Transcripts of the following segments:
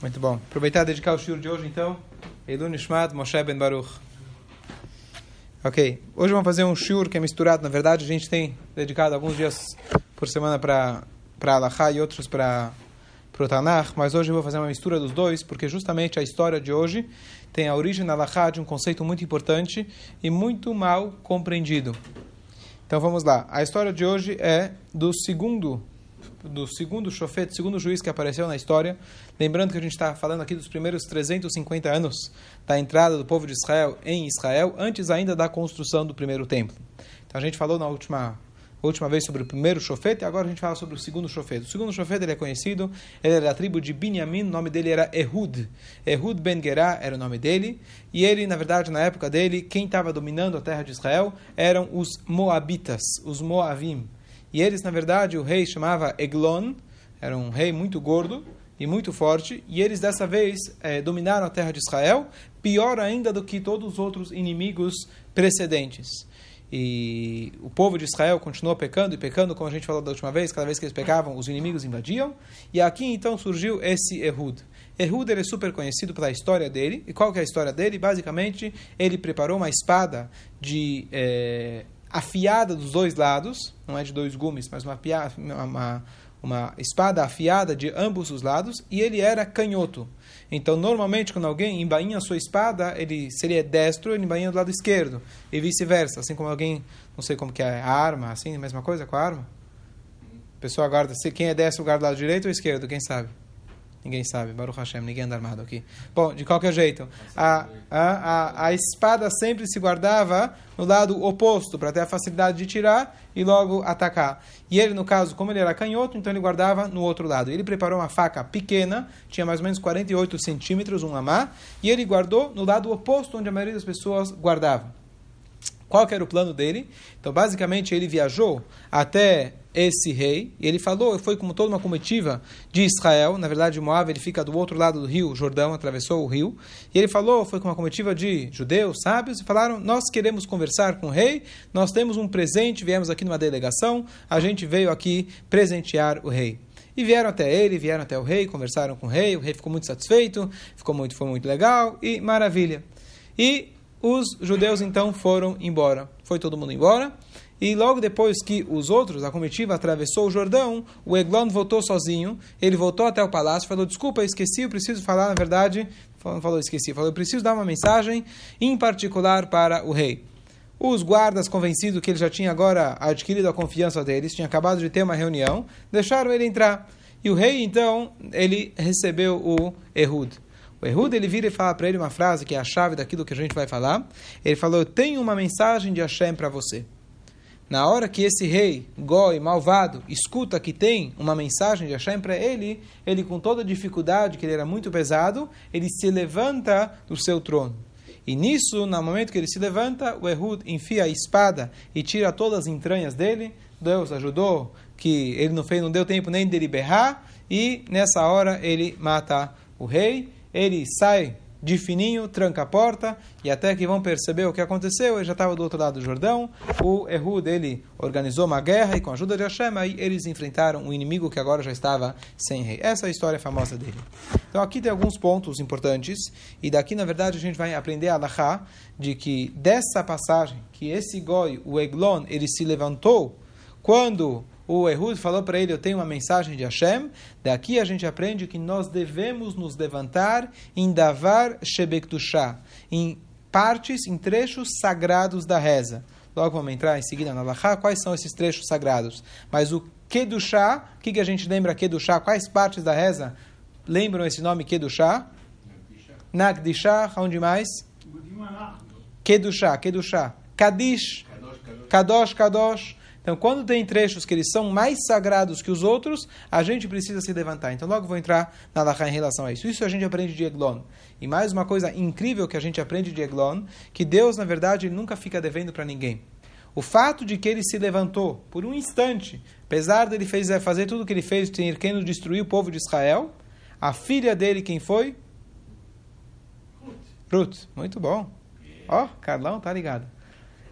Muito bom. Aproveitar e dedicar o shiur de hoje, então. Edu Nishmat Moshe Ben Baruch. Ok. Hoje vamos fazer um shiur que é misturado. Na verdade, a gente tem dedicado alguns dias por semana para Alahá e outros para o Tanakh, mas hoje eu vou fazer uma mistura dos dois, porque justamente a história de hoje tem a origem na Alahá de um conceito muito importante e muito mal compreendido. Então vamos lá. A história de hoje é do segundo do segundo chofete, segundo juiz que apareceu na história. Lembrando que a gente está falando aqui dos primeiros 350 anos da entrada do povo de Israel em Israel, antes ainda da construção do primeiro templo. Então a gente falou na última última vez sobre o primeiro chofete, agora a gente fala sobre o segundo chofete. O segundo chofete ele é conhecido, ele era da tribo de Binyamin, o nome dele era Ehud. Ehud ben Gerá era o nome dele, e ele, na verdade, na época dele, quem estava dominando a terra de Israel eram os Moabitas, os Moavim. E eles, na verdade, o rei chamava Eglon, era um rei muito gordo e muito forte, e eles dessa vez eh, dominaram a terra de Israel, pior ainda do que todos os outros inimigos precedentes. E o povo de Israel continuou pecando e pecando, como a gente falou da última vez, cada vez que eles pecavam, os inimigos invadiam. E aqui então surgiu esse Ehud. Ehud ele é super conhecido pela história dele. E qual que é a história dele? Basicamente, ele preparou uma espada de eh, afiada dos dois lados, não é de dois gumes, mas uma, uma, uma espada afiada de ambos os lados, e ele era canhoto. Então, normalmente, quando alguém embainha a sua espada, ele seria destro, ele embainha do lado esquerdo, e vice-versa. Assim como alguém, não sei como que é, a arma, assim, a mesma coisa com a arma? A pessoa guarda, se quem é destro guarda do lado direito ou esquerdo, quem sabe? Ninguém sabe, Baruch Hashem, ninguém anda armado aqui. Bom, de qualquer jeito, a, a, a, a espada sempre se guardava no lado oposto, para ter a facilidade de tirar e logo atacar. E ele, no caso, como ele era canhoto, então ele guardava no outro lado. Ele preparou uma faca pequena, tinha mais ou menos 48 centímetros, um amá, e ele guardou no lado oposto, onde a maioria das pessoas guardavam. Qual que era o plano dele? Então, basicamente, ele viajou até esse rei, e ele falou, foi como toda uma comitiva de Israel, na verdade Moab ele fica do outro lado do rio Jordão, atravessou o rio, e ele falou, foi com uma comitiva de judeus, sábios, e falaram, nós queremos conversar com o rei, nós temos um presente, viemos aqui numa delegação, a gente veio aqui presentear o rei. E vieram até ele, vieram até o rei, conversaram com o rei, o rei ficou muito satisfeito, ficou muito, foi muito legal, e maravilha. E os judeus então foram embora. Foi todo mundo embora. E logo depois que os outros, a comitiva, atravessou o Jordão, o Eglon voltou sozinho. Ele voltou até o palácio, falou: Desculpa, esqueci, eu preciso falar, na verdade. Não falou esqueci, falou: Eu preciso dar uma mensagem em particular para o rei. Os guardas, convencidos que ele já tinha agora adquirido a confiança deles, tinha acabado de ter uma reunião, deixaram ele entrar. E o rei, então, ele recebeu o Ehud. O Ehud ele vira e fala para ele uma frase que é a chave daquilo que a gente vai falar. Ele falou: Eu tenho uma mensagem de Hashem para você. Na hora que esse rei, goi, malvado, escuta que tem uma mensagem de Hashem para ele, ele com toda dificuldade, que ele era muito pesado, ele se levanta do seu trono. E nisso, no momento que ele se levanta, o Ehud enfia a espada e tira todas as entranhas dele. Deus ajudou, que ele não fez, não deu tempo nem de ele berrar, e nessa hora ele mata o rei ele sai de fininho, tranca a porta, e até que vão perceber o que aconteceu, ele já estava do outro lado do Jordão, o Ehud, ele organizou uma guerra, e com a ajuda de Hashem, aí eles enfrentaram um inimigo que agora já estava sem rei. Essa é a história famosa dele. Então aqui tem alguns pontos importantes, e daqui, na verdade, a gente vai aprender a Lachá, de que dessa passagem, que esse goi, o Eglon, ele se levantou, quando o Ehud falou para ele: Eu tenho uma mensagem de Hashem. Daqui a gente aprende que nós devemos nos levantar em Davar Shebektushá, em partes, em trechos sagrados da reza. Logo vamos entrar em seguida na Lachá, quais são esses trechos sagrados. Mas o Kedushá, o que, que a gente lembra Kedushá? Quais partes da reza lembram esse nome Kedushá? Nagdishá, onde mais? Kedushá, Kedushá. Kadish, Kadosh, Kadosh. Então, quando tem trechos que eles são mais sagrados que os outros, a gente precisa se levantar. Então, logo vou entrar na Lacha em relação a isso. Isso a gente aprende de Eglon. E mais uma coisa incrível que a gente aprende de Eglon, que Deus, na verdade, nunca fica devendo para ninguém. O fato de que ele se levantou por um instante, apesar de ele fez, fazer tudo o que ele fez, querendo destruir o povo de Israel, a filha dele, quem foi? Ruth. Muito bom. Ó, oh, Carlão, tá ligado.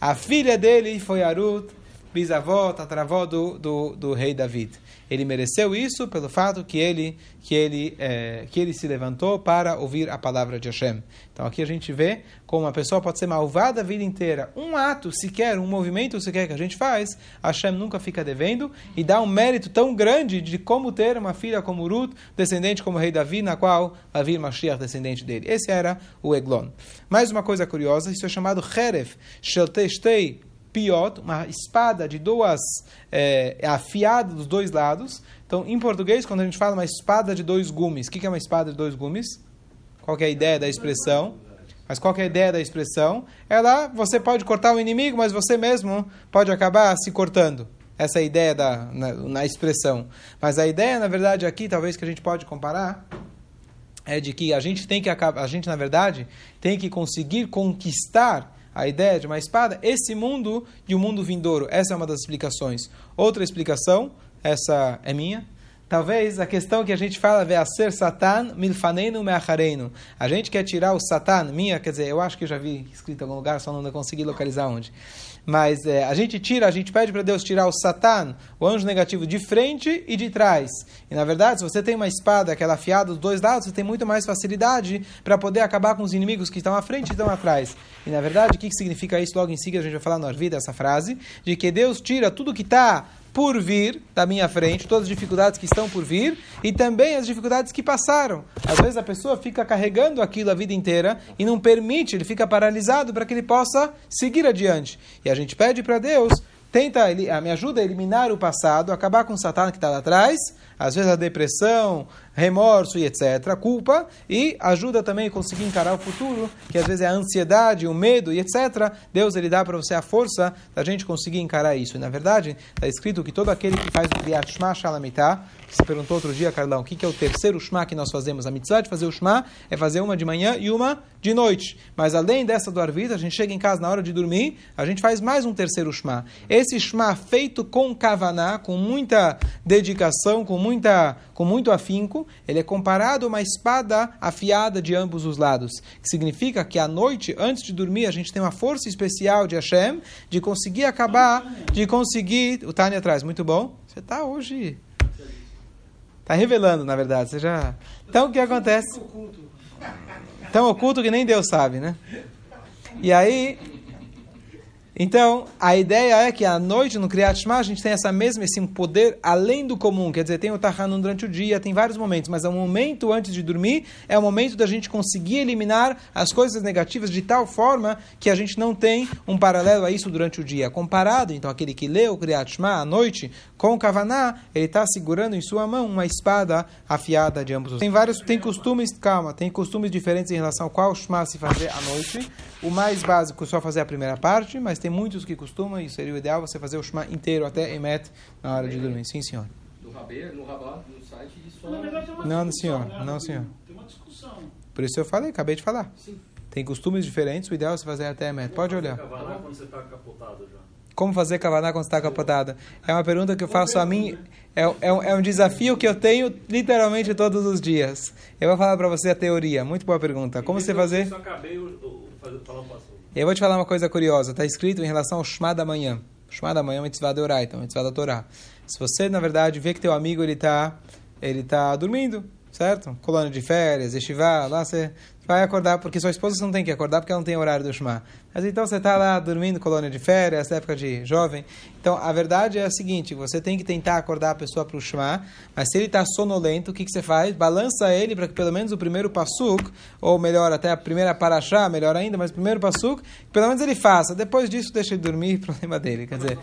A filha dele foi a Ruth, bisavó, tataravó do, do, do rei David. Ele mereceu isso pelo fato que ele, que, ele, é, que ele se levantou para ouvir a palavra de Hashem. Então aqui a gente vê como uma pessoa pode ser malvada a vida inteira. Um ato sequer, um movimento sequer que a gente faz, Hashem nunca fica devendo e dá um mérito tão grande de como ter uma filha como Ruth, descendente como o rei Davi, na qual havia Mashiach, descendente dele. Esse era o Eglon. Mais uma coisa curiosa, isso é chamado Cherev, Sheltestei piot, uma espada de duas é, afiada dos dois lados. Então, em português, quando a gente fala uma espada de dois gumes, o que é uma espada de dois gumes? Qual é a ideia da expressão? Mas qual é a ideia da expressão? Ela, você pode cortar o inimigo, mas você mesmo pode acabar se cortando. Essa é a ideia da, na, na expressão. Mas a ideia, na verdade, aqui, talvez que a gente pode comparar, é de que a gente tem que a gente na verdade tem que conseguir conquistar a ideia de uma espada, esse mundo e o mundo vindouro. Essa é uma das explicações. Outra explicação, essa é minha. Talvez a questão que a gente fala é ser Satan milfaneinu meachareinu. A gente quer tirar o Satan, minha, quer dizer, eu acho que já vi escrito em algum lugar, só não consegui localizar onde. Mas é, a gente tira, a gente pede para Deus tirar o Satan, o anjo negativo, de frente e de trás. E na verdade, se você tem uma espada que é afiada dos dois lados, você tem muito mais facilidade para poder acabar com os inimigos que estão à frente e estão atrás. E na verdade, o que, que significa isso? Logo em seguida a gente vai falar na vida essa frase, de que Deus tira tudo que está por vir da minha frente, todas as dificuldades que estão por vir e também as dificuldades que passaram. Às vezes a pessoa fica carregando aquilo a vida inteira e não permite, ele fica paralisado para que ele possa seguir adiante. E a gente pede para Deus, tenta, me ajuda a eliminar o passado, acabar com o Satã que está lá atrás, às vezes a depressão, remorso e etc., culpa, e ajuda também a conseguir encarar o futuro, que às vezes é a ansiedade, o medo e etc. Deus ele dá para você a força da gente conseguir encarar isso. E na verdade, está escrito que todo aquele que faz o Kriyat Shema Shalamitah, que se perguntou outro dia, Carlão, o que, que é o terceiro Shema que nós fazemos? A mitzvah de fazer o Shema é fazer uma de manhã e uma de noite. Mas além dessa do Arvita, a gente chega em casa na hora de dormir, a gente faz mais um terceiro Shema. Esse Shema feito com Kavaná, com muita dedicação, com, muita, com muito afinco, ele é comparado a uma espada afiada de ambos os lados, que significa que à noite, antes de dormir, a gente tem uma força especial de Hashem de conseguir acabar, de conseguir. O Tânia atrás, muito bom. Você está hoje. Está revelando, na verdade. Você já. Então o que acontece? Tão oculto que nem Deus sabe, né? E aí, então, a ideia é que à noite no Kriyat Shema a gente tem essa mesma, esse poder além do comum. Quer dizer, tem o Tahanun durante o dia, tem vários momentos, mas é o momento antes de dormir, é o momento da gente conseguir eliminar as coisas negativas de tal forma que a gente não tem um paralelo a isso durante o dia. Comparado, então, aquele que lê o Kriyat Shema à noite com o Kavaná, ele está segurando em sua mão uma espada afiada de ambos os Tem vários, tem costumes, calma, tem costumes diferentes em relação ao qual Shema se fazer à noite. O mais básico é só fazer a primeira parte, mas tem muitos que costumam, e seria o ideal você fazer o Shema inteiro até Emet na hora de dormir. Sim, senhor. No Rabê, no Rabá, no site, isso Não, senhor. Né? Não, senhor. Tem uma discussão. Por isso eu falei, acabei de falar. Sim. Tem costumes diferentes, o ideal é você fazer até Emet. Pode olhar. Kavaná quando você está capotado já. Como fazer Kavaná quando está capotada? É uma pergunta que eu faço a mim. É, é, um, é um desafio que eu tenho literalmente todos os dias. Eu vou falar para você a teoria. Muito boa pergunta. Como você fazer? Eu só acabei o, o, fazer, falar o passo. Eu vou te falar uma coisa curiosa. Está escrito em relação ao Shema da manhã. Shema da manhã é uma mitzvah de orar, então é uma mitzvah da Torá. Se você, na verdade, vê que teu amigo ele está ele tá dormindo, certo? Colônia de férias, estivá, lá você vai acordar, porque sua esposa não tem que acordar porque ela não tem horário do Shema. Mas então você está lá dormindo, colônia de férias, época de jovem. Então a verdade é a seguinte: você tem que tentar acordar a pessoa para o Shema, mas se ele está sonolento, o que, que você faz? Balança ele para que pelo menos o primeiro passuk, ou melhor, até a primeira paraxá, melhor ainda, mas o primeiro passuk, pelo menos ele faça. Depois disso, deixa ele dormir, problema dele. Quer dizer.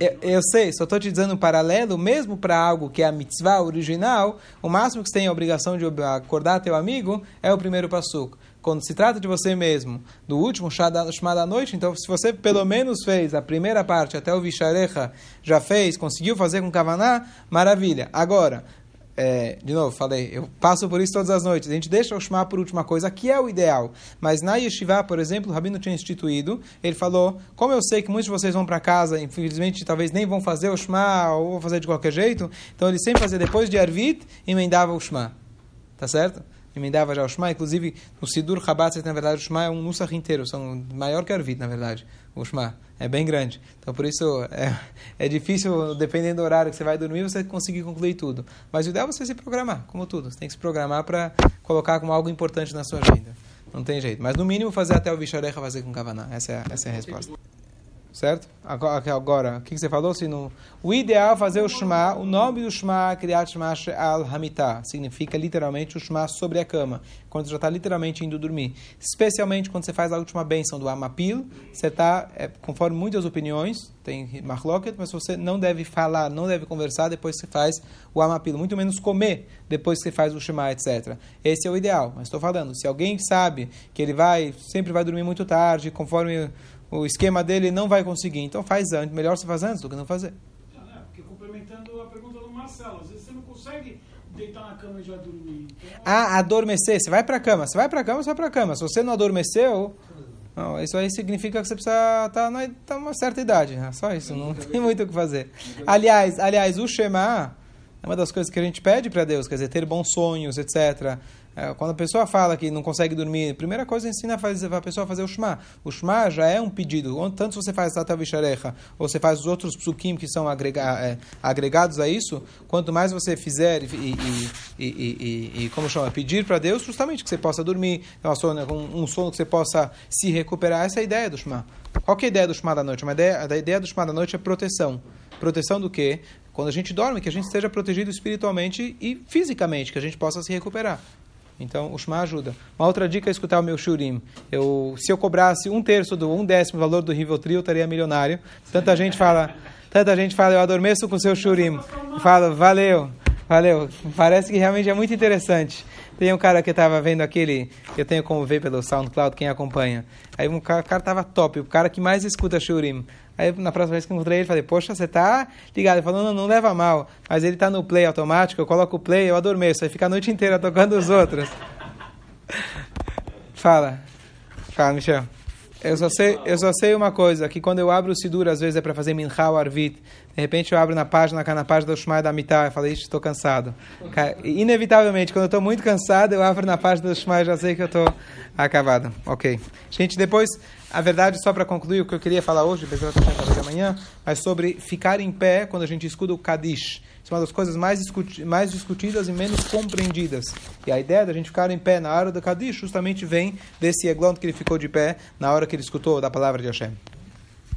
Eu, eu, sei, só estou te dizendo um paralelo, mesmo para algo que é a mitzvah original, o máximo que você tem a obrigação de acordar teu amigo é o primeiro passuco. Quando se trata de você mesmo, do último chamado da noite, então se você pelo menos fez a primeira parte até o Visharecha, já fez, conseguiu fazer com Kavaná, maravilha. Agora, é, de novo, falei, eu passo por isso todas as noites. A gente deixa o Shema por última coisa, que é o ideal. Mas na Yeshiva, por exemplo, o Rabino tinha instituído, ele falou, como eu sei que muitos de vocês vão para casa, infelizmente talvez nem vão fazer o Shema, ou vão fazer de qualquer jeito, então ele sempre fazia depois de Arvit, emendava o Shema. Tá certo? Emendava já o Shema. Inclusive, no Sidur Chabad, na verdade, o Shema é um Nusach inteiro, são maior que a Arvit, na verdade, o Shema. É bem grande. Então, por isso, é, é difícil, dependendo do horário que você vai dormir, você conseguir concluir tudo. Mas o ideal é você se programar, como tudo. Você tem que se programar para colocar como algo importante na sua agenda. Não tem jeito. Mas, no mínimo, fazer até o Visharecha fazer com Kavaná. Essa é, essa é a resposta. Certo? Agora, o que, você falou? Se o ideal é fazer o Shema, o nome do Shema, Kriyat Shema al Hamitah, significa literalmente o Shema sobre a cama, quando você já está literalmente indo dormir. Especialmente quando você faz a última bênção do Amapil, você está, é, conforme muitas opiniões, tem Marloket, mas você não deve falar, não deve conversar depois que faz o Amapil, muito menos comer depois que faz o Shema, etc. Esse é o ideal, mas estou falando, se alguém sabe que ele vai, sempre vai dormir muito tarde, conforme o esquema dele não vai conseguir. Então faz antes, melhor você fazer antes do que não fazer. É, porque complementando a pergunta do Marcelo, às vezes você não consegue deitar na cama e já dormir. Então... Ah, adormecer. Você vai para a cama. Você vai para a cama, você vai para a cama. Se você não adormeceu, não, isso aí significa que você precisa estar tá, tá uma certa idade. Né? Só isso, não tem muito o que fazer. Aliás, aliás, o Shema é uma das coisas que a gente pede para Deus, quer dizer, ter bons sonhos, etc. É, quando a pessoa fala que não consegue dormir, a primeira coisa ensina a pessoa a fazer o Shema. O Shema já é um pedido. Tanto se você faz Tata Visharecha, ou você faz os outros psukim que são agrega, é, agregados a isso, quanto mais você fizer e, e, e, e como chama, pedir para Deus, justamente que você possa dormir, um, um sono que você possa se recuperar. Essa é a ideia do Shema. Qual é a ideia do Shema da noite? Uma ideia, a ideia do Shema da noite é proteção. Proteção do quê? Quando a gente dorme, que a gente esteja protegido espiritualmente e fisicamente, que a gente possa se recuperar. Então, o Shema ajuda. Uma outra dica é escutar o meu Shurim. Eu, se eu cobrasse um terço do um décimo valor do Rivotril, eu estaria milionário. Tanta gente fala, tanta gente fala, eu adormeço com o seu Shurim. Fala, valeu, valeu. Parece que realmente é muito interessante. Tem um cara que estava vendo aquele, eu tenho como ver pelo SoundCloud, quem acompanha. Aí um cara, o cara tava top, o cara que mais escuta Shurim. Aí na próxima vez que encontrei ele, falei, poxa, você tá ligado? Ele falou, não, não leva mal. Mas ele tá no play automático, eu coloco o play, eu adormeço. Aí fica a noite inteira tocando os outros. Fala. Fala, Michel. Eu só, sei, eu só sei uma coisa, que quando eu abro o Sidur, às vezes é para fazer Minha ou Arvit. De repente eu abro na página, na página do Shmai da Mitá, eu falei, estou cansado. Inevitavelmente, quando eu estou muito cansado, eu abro na página do Shmai, já sei que eu estou acabado. Ok. Gente, depois a verdade, só para concluir, o que eu queria falar hoje, apesar de amanhã, é sobre ficar em pé quando a gente escuta o Kadish. Uma das coisas mais, discuti mais discutidas e menos compreendidas. E a ideia da gente ficar em pé na hora do Kadish justamente vem desse Eglon que ele ficou de pé na hora que ele escutou da palavra de Hashem.